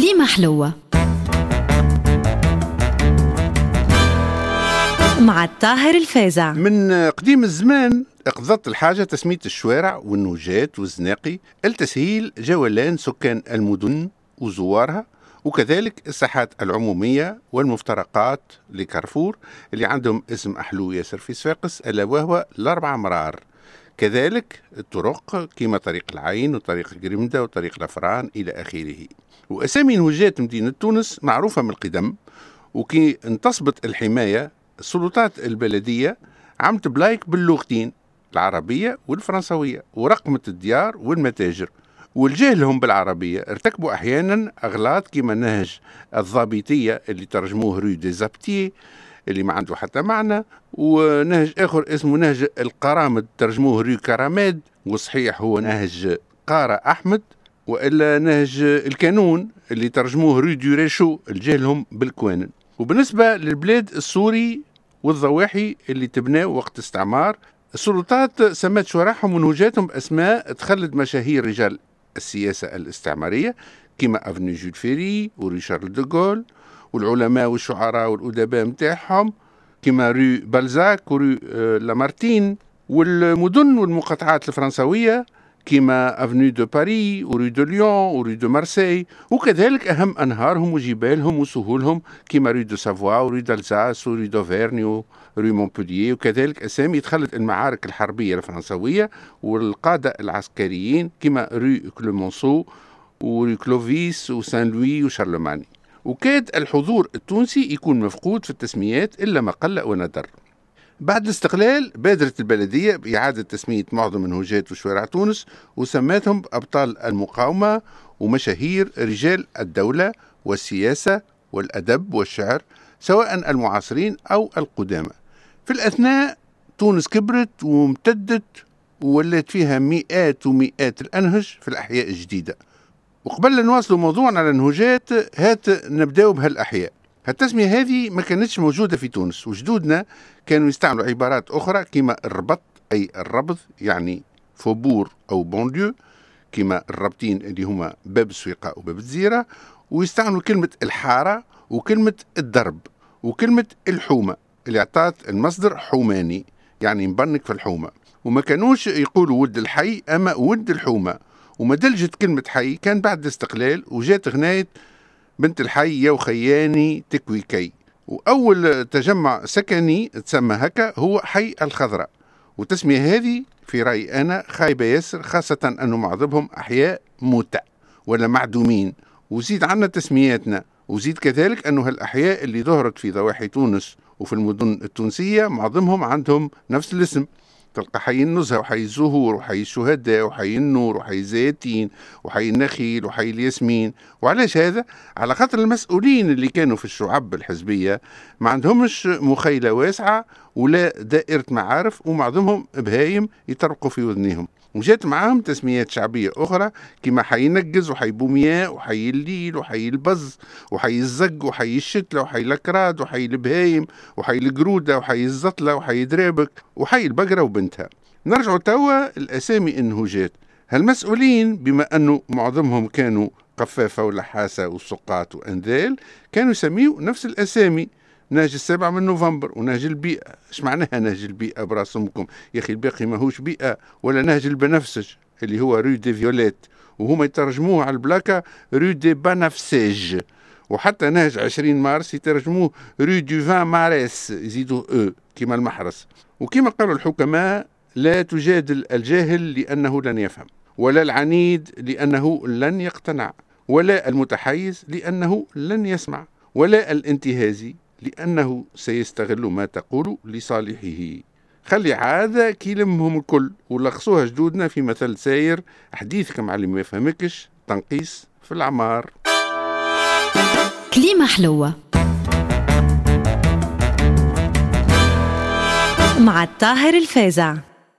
كليمة حلوة. مع الطاهر الفازع من قديم الزمان اقتضت الحاجة تسمية الشوارع والنوجات والزناقي لتسهيل جولان سكان المدن وزوارها وكذلك الساحات العمومية والمفترقات لكارفور اللي عندهم اسم أحلو ياسر في صفاقس ألا وهو الأربع مرار. كذلك الطرق كما طريق العين وطريق جريمدة وطريق الأفران إلى آخره. وأسامي نهوجات مدينة تونس معروفة من القدم وكي انتصبت الحماية السلطات البلدية عمت بلايك باللغتين العربية والفرنسوية ورقمت الديار والمتاجر. ولجهلهم بالعربية ارتكبوا أحيانا أغلاط كما نهج الضابطية اللي ترجموه rue des Zaptié اللي ما عنده حتى معنى ونهج آخر اسمه نهج القرامد ترجموه rue Kramed وصحيح هو نهج قارة أحمد وإلا نهج الكانون اللي ترجموه rue des Réchauds لجهلهم بالكوانن وبالنسبة للبلاد السوري والضواحي اللي تبناو وقت استعمار السلطات سمت شوارعهم ونهجاتهم باسماء تخلد مشاهير رجال السياسة الاستعمارية كما avenue Jules Ferry و rue Charles de Gaulle والعلماء والشعراء والأدباء نتاعهم كما rue Balzac و rue آه، Lamartine والمدن والمقاطعات الفرنسوية كما avenue de Paris و rue de Lyon و rue de Marseille. وكذلك أهم أنهارهم وجبالهم وسهولهم كما rue de Savoie و rue d'Alsace و rue d'Auvergne و rue Montpellier وكذلك أسامي دخلت المعارك الحربية الفرنسوية والقادة العسكريين كما rue Clemenceau و rue Clovis و Saint Louis و Charlemagne وكاد الحضور التونسي يكون مفقود في التسميات إلا ما قل وندر بعد الاستقلال بادرت البلدية بإعادة تسمية معظم منهوجات وشوارع تونس وسماتهم بأبطال المقاومة ومشاهير رجال الدولة والسياسة والأدب والشعر سواء المعاصرين أو القدامى. في الأثناء تونس كبرت وامتدت وولات فيها مئات ومئات الأنهج في الأحياء الجديدة. وقبل نواصلوا موضوعنا على النهوجات هات نبداو بهالأحياء. التسمية هذه ما كانتش موجودة في تونس. وجدودنا كانوا يستعملوا عبارات أخرى كما الربط أي الربض يعني faubourg أو banlieue كما الربطين اللي هما باب السويقة وباب الجزيرة ويستعملوا كلمة الحارة وكلمة الدرب وكلمة الحومة اللي اعطات المصدر حوماني يعني مبنك في الحومة. وما كانوش يقولوا ولد الحي أما ولد الحومة. وما دلجت كلمة حي كان بعد الاستقلال وجات غناية بنت الحي يا وخياني تكوي كي. وأول تجمع سكني تسمى هكا هو حي الخضراء. والتسمية هذه في رأيي أنا خايبة ياسر خاصة أنه معظمهم أحياء موتى ولا معدومين. وزيد عنا تسمياتنا. وزيد كذلك أنه هالأحياء اللي ظهرت في ضواحي تونس وفي المدن التونسية معظمهم عندهم نفس الاسم. تلقى حي النزهة وحي الزهور وحي الشهداء وحي النور وحي الزيتين وحي النخيل وحي الياسمين. وعلاش هذا؟ على خاطر المسؤولين اللي كانوا في الشعب الحزبية ما عندهمش مخيلة واسعة ولا دائرة معارف ومعظمهم بهايم يطرقوا في وذنهم وجات معاهم تسميات شعبية أخرى كما حي نقز وحي بومياء وحي الليل وحي البز وحي الزق وحي الشتلة وحي الأكراد وحي البهايم وحي القرودة وحي الزطلة وحي درابك وحي البقرة وبنتها. نرجع توا الأسامي النهوجات هالمسؤولين بما أنه معظمهم كانوا قفافة ولحاسة وسقاط وأنذال كانوا يسميوا نفس الأسامي نهج السابع من نوفمبر ونهج البيئة. إيش معناها نهج البيئة براسمكم؟ يا أخي الباقي ماهوش بيئة ولا نهج البنفسج اللي هو rue des Violettes. وهما يترجموه على البلاكة rue des بنفسج. وحتى نهج 20 مارس يترجموه rue du vingt mars يزيدوا أو كما المحرس. وكما قالوا الحكماء لا تجادل الجاهل لأنه لن يفهم ولا العنيد لأنه لن يقتنع ولا المتحيز لأنه لن يسمع ولا الانتهازي لأنه سيستغل ما تقول لصالحه. خلي عادة كي يلمهم الكل ولخصوها جدودنا في مثل ساير حديثك مع اللي ما يفهمكش؟ تنقيس في الأعمار كليمة حلوة. مع الطاهر الفازع